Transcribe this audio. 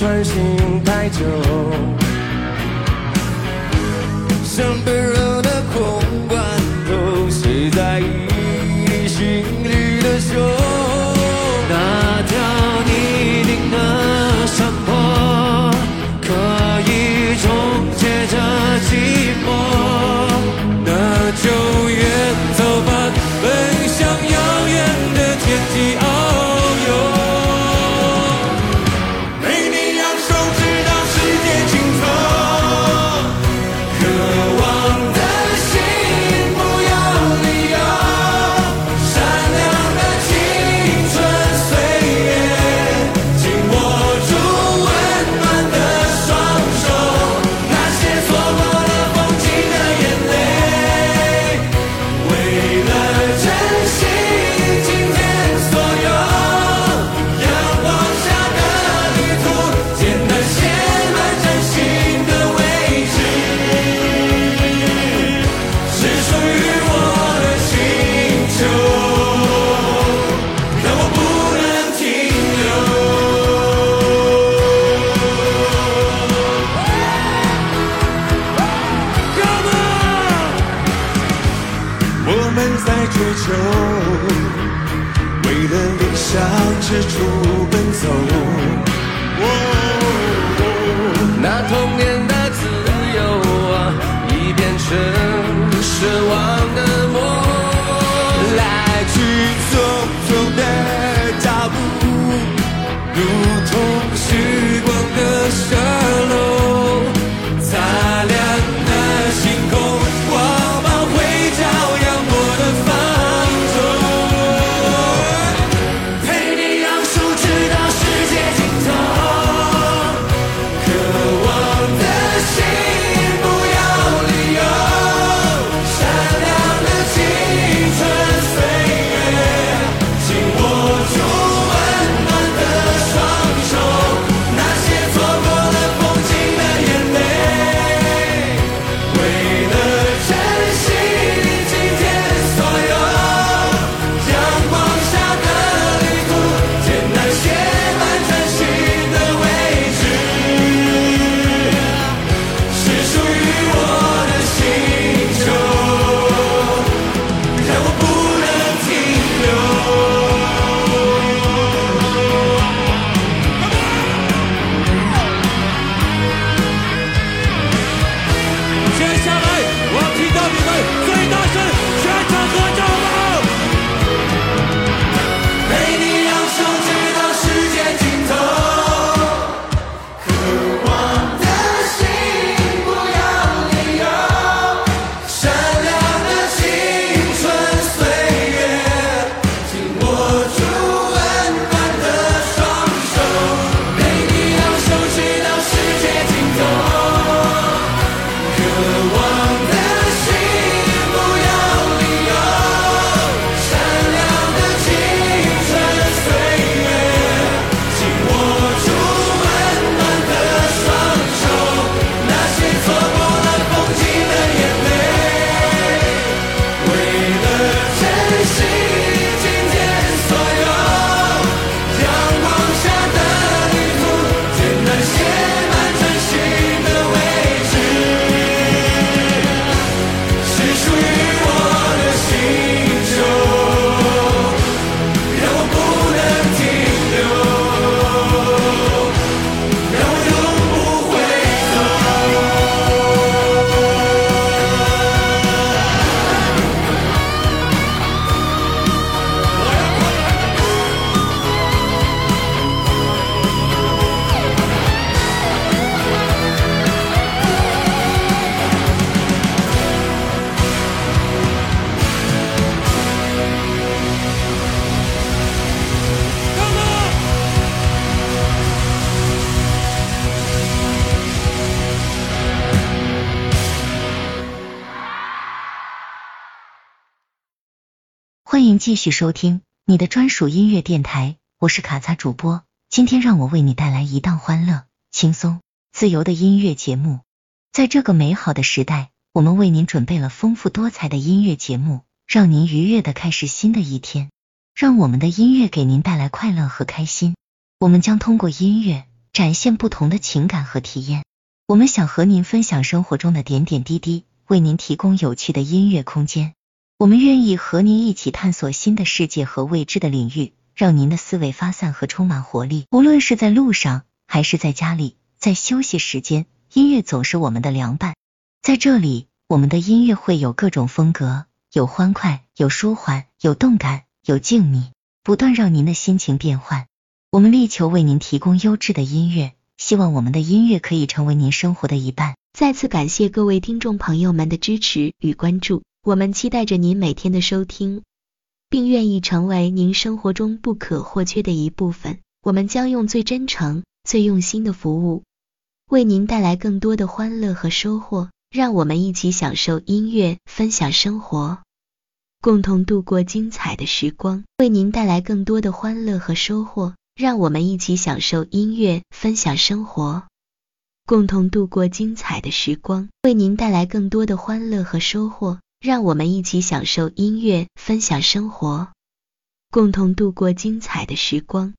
专心太久四处奔走。那童年的自由啊，已变成奢望的梦。来去。欢迎继续收听你的专属音乐电台我是卡萨主播今天让我为你带来一档欢乐轻松自由的音乐节目。在这个美好的时代我们为您准备了丰富多彩的音乐节目让您愉悦的开始新的一天。让我们的音乐给您带来快乐和开心。我们将通过音乐展现不同的情感和体验。我们想和您分享生活中的点点滴滴为您提供有趣的音乐空间。我们愿意和您一起探索新的世界和未知的领域，让您的思维发散和充满活力。无论是在路上，还是在家里，在休息时间，音乐总是我们的良伴。在这里，我们的音乐会有各种风格，有欢快，有舒缓，有动感，有静谧，不断让您的心情变换。我们力求为您提供优质的音乐，希望我们的音乐可以成为您生活的一半。再次感谢各位听众朋友们的支持与关注，我们期待着您每天的收听，并愿意成为您生活中不可或缺的一部分。我们将用最真诚、最用心的服务，为您带来更多的欢乐和收获。让我们一起享受音乐，分享生活，共同度过精彩的时光，为您带来更多的欢乐和收获。让我们一起享受音乐，分享生活，共同度过精彩的时光，为您带来更多的欢乐和收获。让我们一起享受音乐，分享生活，共同度过精彩的时光。